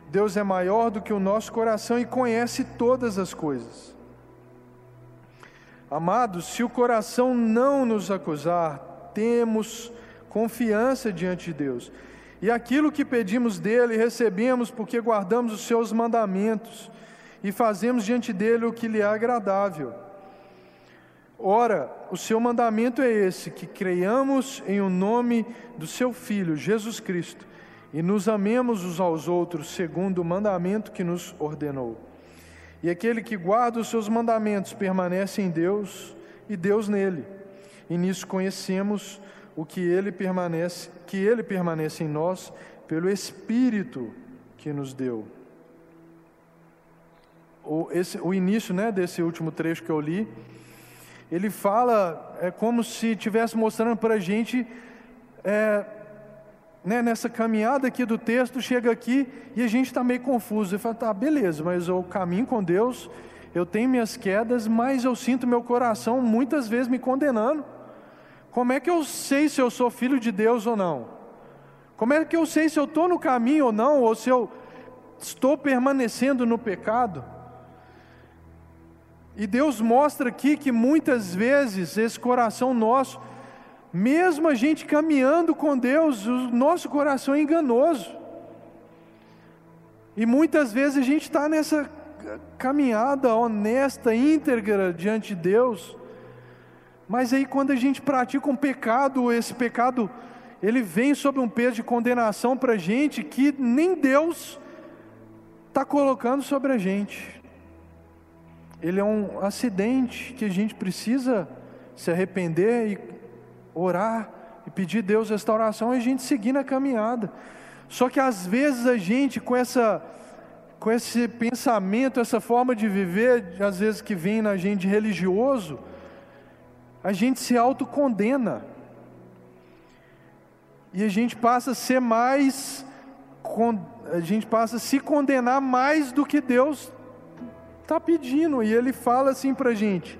Deus é maior do que o nosso coração e conhece todas as coisas. Amados, se o coração não nos acusar, temos confiança diante de Deus. E aquilo que pedimos dele, recebemos porque guardamos os seus mandamentos e fazemos diante dele o que lhe é agradável. Ora, o seu mandamento é esse: que creiamos em o nome do seu Filho, Jesus Cristo, e nos amemos uns aos outros, segundo o mandamento que nos ordenou. E aquele que guarda os seus mandamentos permanece em Deus e Deus nele. E nisso conhecemos o que ele permanece, que ele permanece em nós pelo Espírito que nos deu o, esse, o início né, desse último trecho que eu li, ele fala, é como se estivesse mostrando para a gente, é, né, nessa caminhada aqui do texto, chega aqui e a gente está meio confuso. Ele fala, tá, beleza, mas eu caminho com Deus, eu tenho minhas quedas, mas eu sinto meu coração muitas vezes me condenando. Como é que eu sei se eu sou filho de Deus ou não? Como é que eu sei se eu estou no caminho ou não, ou se eu estou permanecendo no pecado? E Deus mostra aqui que muitas vezes esse coração nosso, mesmo a gente caminhando com Deus, o nosso coração é enganoso. E muitas vezes a gente está nessa caminhada honesta, íntegra diante de Deus, mas aí quando a gente pratica um pecado, esse pecado ele vem sob um peso de condenação para a gente que nem Deus está colocando sobre a gente ele é um acidente que a gente precisa se arrepender e orar e pedir a Deus restauração e a gente seguir na caminhada. Só que às vezes a gente com essa com esse pensamento, essa forma de viver, às vezes que vem na gente religioso, a gente se autocondena. E a gente passa a ser mais a gente passa a se condenar mais do que Deus está pedindo, e ele fala assim para a gente: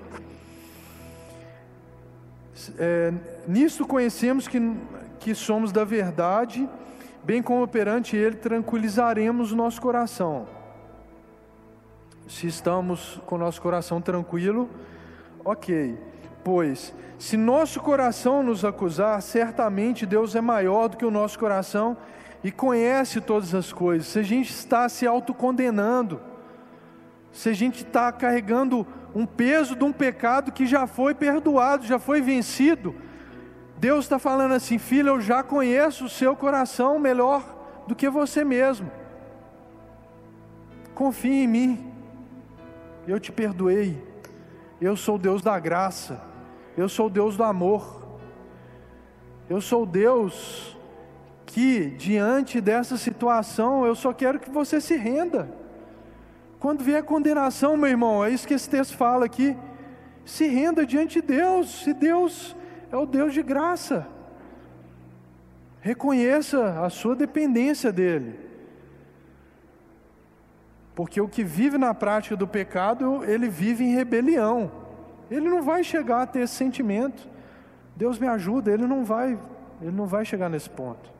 é, Nisto conhecemos que, que somos da verdade, bem como perante Ele tranquilizaremos o nosso coração. Se estamos com o nosso coração tranquilo, ok. Pois, se nosso coração nos acusar, certamente Deus é maior do que o nosso coração e conhece todas as coisas. Se a gente está se autocondenando, se a gente está carregando um peso de um pecado que já foi perdoado, já foi vencido, Deus está falando assim, filho, eu já conheço o seu coração melhor do que você mesmo. Confie em mim, eu te perdoei, eu sou Deus da graça, eu sou Deus do amor, eu sou Deus que, diante dessa situação, eu só quero que você se renda. Quando vier condenação, meu irmão, é isso que esse texto fala aqui. se renda diante de Deus, se Deus é o Deus de graça. Reconheça a sua dependência dEle. Porque o que vive na prática do pecado, ele vive em rebelião. Ele não vai chegar a ter esse sentimento. Deus me ajuda, ele não vai, ele não vai chegar nesse ponto.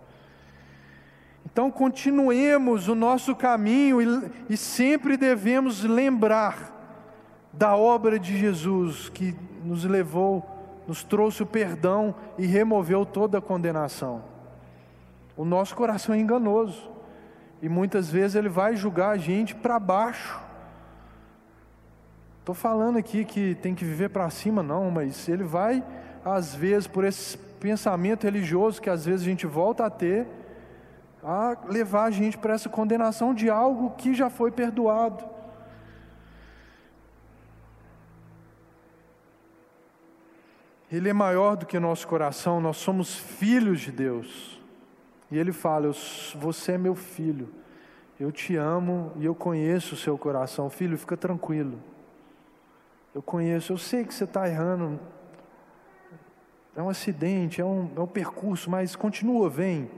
Então continuemos o nosso caminho e, e sempre devemos lembrar da obra de Jesus que nos levou, nos trouxe o perdão e removeu toda a condenação. O nosso coração é enganoso. E muitas vezes ele vai julgar a gente para baixo. Estou falando aqui que tem que viver para cima, não, mas ele vai, às vezes, por esse pensamento religioso que às vezes a gente volta a ter, a levar a gente para essa condenação de algo que já foi perdoado. Ele é maior do que nosso coração, nós somos filhos de Deus. E ele fala: Você é meu filho, eu te amo e eu conheço o seu coração. Filho, fica tranquilo. Eu conheço, eu sei que você está errando. É um acidente, é um, é um percurso, mas continua, vem,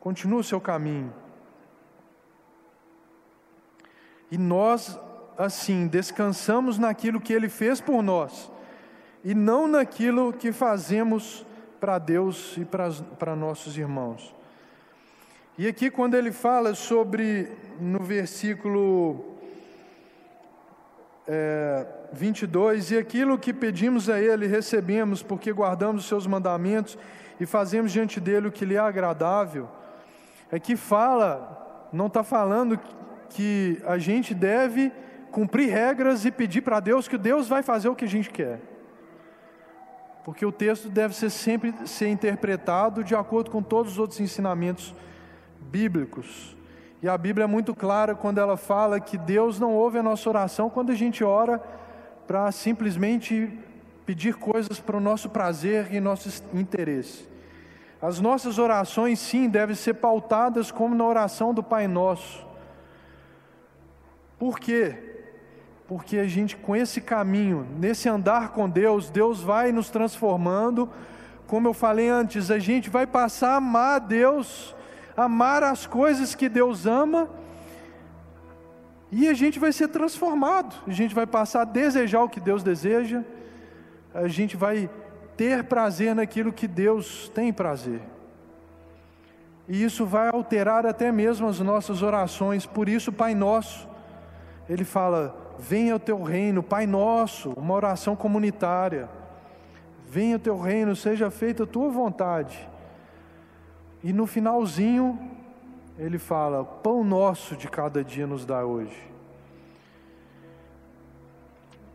continua o seu caminho. E nós, assim, descansamos naquilo que Ele fez por nós, e não naquilo que fazemos para Deus e para nossos irmãos. E aqui, quando ele fala sobre, no versículo é, 22, e aquilo que pedimos a Ele, recebemos, porque guardamos os Seus mandamentos e fazemos diante dele o que lhe é agradável, é que fala, não está falando que a gente deve cumprir regras e pedir para Deus que Deus vai fazer o que a gente quer. Porque o texto deve ser sempre ser interpretado de acordo com todos os outros ensinamentos bíblicos. E a Bíblia é muito clara quando ela fala que Deus não ouve a nossa oração quando a gente ora para simplesmente pedir coisas para o nosso prazer e nosso interesse. As nossas orações, sim, devem ser pautadas como na oração do Pai Nosso. Por quê? Porque a gente, com esse caminho, nesse andar com Deus, Deus vai nos transformando. Como eu falei antes, a gente vai passar a amar a Deus amar as coisas que Deus ama, e a gente vai ser transformado, a gente vai passar a desejar o que Deus deseja, a gente vai ter prazer naquilo que Deus tem prazer. E isso vai alterar até mesmo as nossas orações, por isso, Pai Nosso, ele fala: Venha o teu reino, Pai Nosso, uma oração comunitária. Venha o teu reino, seja feita a tua vontade e no finalzinho, ele fala: Pão nosso de cada dia nos dá hoje.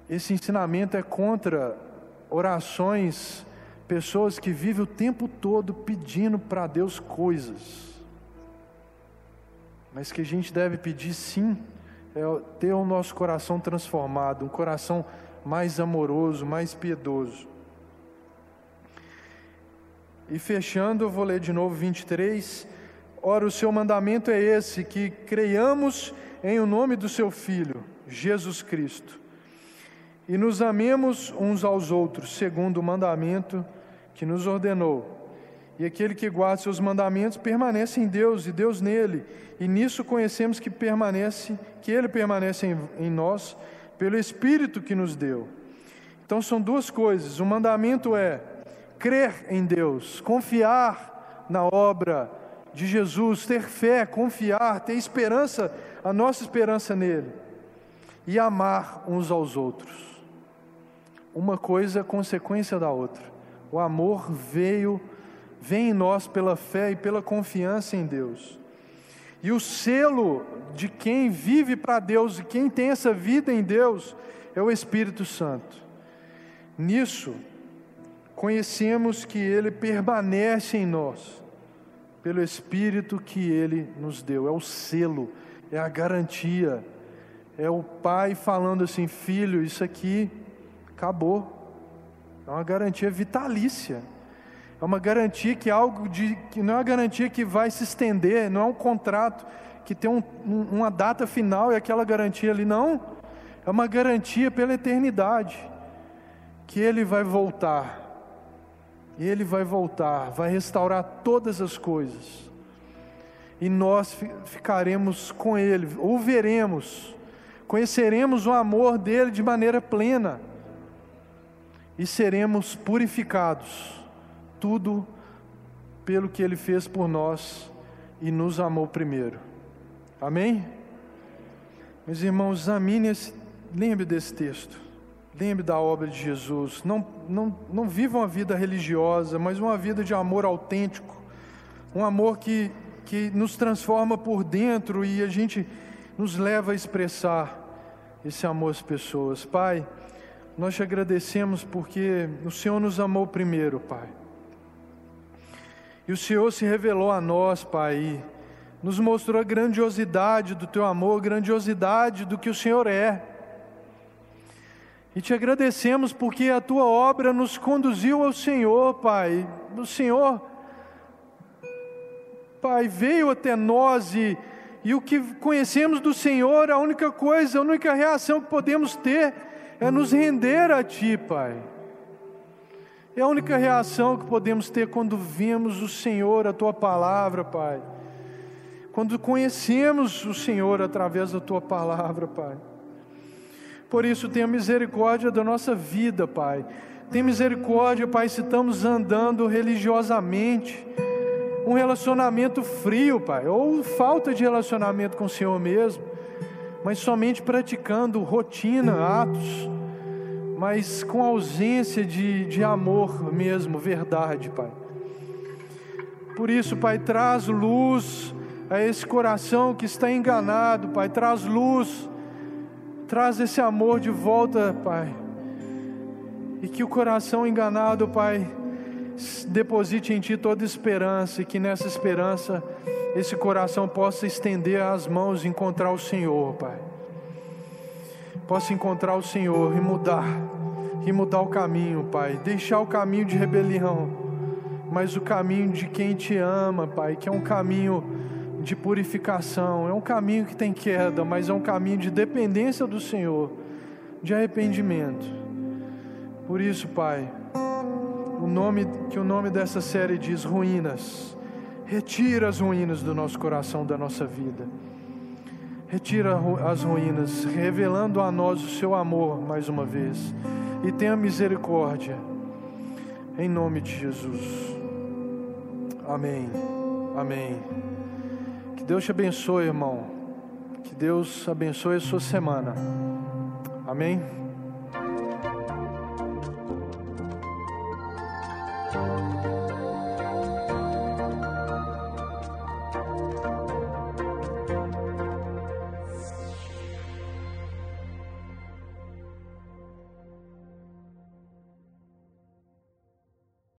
Esse ensinamento é contra orações, pessoas que vivem o tempo todo pedindo para Deus coisas. Mas que a gente deve pedir sim, é ter o nosso coração transformado, um coração mais amoroso, mais piedoso. E fechando, eu vou ler de novo 23. Ora, o seu mandamento é esse: que creiamos em o nome do seu Filho, Jesus Cristo, e nos amemos uns aos outros, segundo o mandamento que nos ordenou. E aquele que guarda seus mandamentos permanece em Deus e Deus nele, e nisso conhecemos que permanece, que ele permanece em, em nós pelo Espírito que nos deu. Então são duas coisas. O mandamento é crer em Deus, confiar na obra de Jesus, ter fé, confiar, ter esperança, a nossa esperança nele, e amar uns aos outros. Uma coisa é consequência da outra. O amor veio, vem em nós pela fé e pela confiança em Deus. E o selo de quem vive para Deus e quem tem essa vida em Deus é o Espírito Santo. Nisso, conhecemos que Ele permanece em nós, pelo Espírito que Ele nos deu, é o selo, é a garantia, é o Pai falando assim: filho, isso aqui acabou, é uma garantia vitalícia. É uma garantia que algo de que não é uma garantia que vai se estender, não é um contrato que tem um, um, uma data final e aquela garantia ali não. É uma garantia pela eternidade. que Ele vai voltar. Ele vai voltar, vai restaurar todas as coisas. E nós ficaremos com Ele, ou veremos, conheceremos o amor dele de maneira plena. E seremos purificados, tudo pelo que Ele fez por nós e nos amou primeiro. Amém? Meus irmãos, examine esse, lembre desse texto. Lembre da obra de Jesus. Não, não, não viva uma vida religiosa, mas uma vida de amor autêntico. Um amor que, que nos transforma por dentro e a gente nos leva a expressar esse amor às pessoas. Pai, nós te agradecemos porque o Senhor nos amou primeiro, Pai. E o Senhor se revelou a nós, Pai, nos mostrou a grandiosidade do teu amor, a grandiosidade do que o Senhor é. E te agradecemos porque a tua obra nos conduziu ao Senhor, Pai. O Senhor, Pai, veio até nós e, e o que conhecemos do Senhor, a única coisa, a única reação que podemos ter é nos render a Ti, Pai. É a única reação que podemos ter quando vemos o Senhor, a tua palavra, Pai. Quando conhecemos o Senhor através da tua palavra, Pai. Por isso, tenha misericórdia da nossa vida, Pai. Tenha misericórdia, Pai, se estamos andando religiosamente, um relacionamento frio, Pai, ou falta de relacionamento com o Senhor mesmo, mas somente praticando rotina, atos mas com ausência de, de amor mesmo, verdade, Pai. Por isso, Pai, traz luz a esse coração que está enganado, Pai, traz luz, traz esse amor de volta, Pai. E que o coração enganado, Pai, deposite em Ti toda esperança e que nessa esperança esse coração possa estender as mãos e encontrar o Senhor, Pai possa encontrar o Senhor e mudar, e mudar o caminho, Pai. Deixar o caminho de rebelião, mas o caminho de quem te ama, Pai, que é um caminho de purificação, é um caminho que tem queda, mas é um caminho de dependência do Senhor, de arrependimento. Por isso, Pai, o nome que o nome dessa série diz ruínas. Retira as ruínas do nosso coração, da nossa vida. Retira as ruínas, revelando a nós o seu amor mais uma vez. E tenha misericórdia. Em nome de Jesus. Amém. Amém. Que Deus te abençoe, irmão. Que Deus abençoe a sua semana. Amém.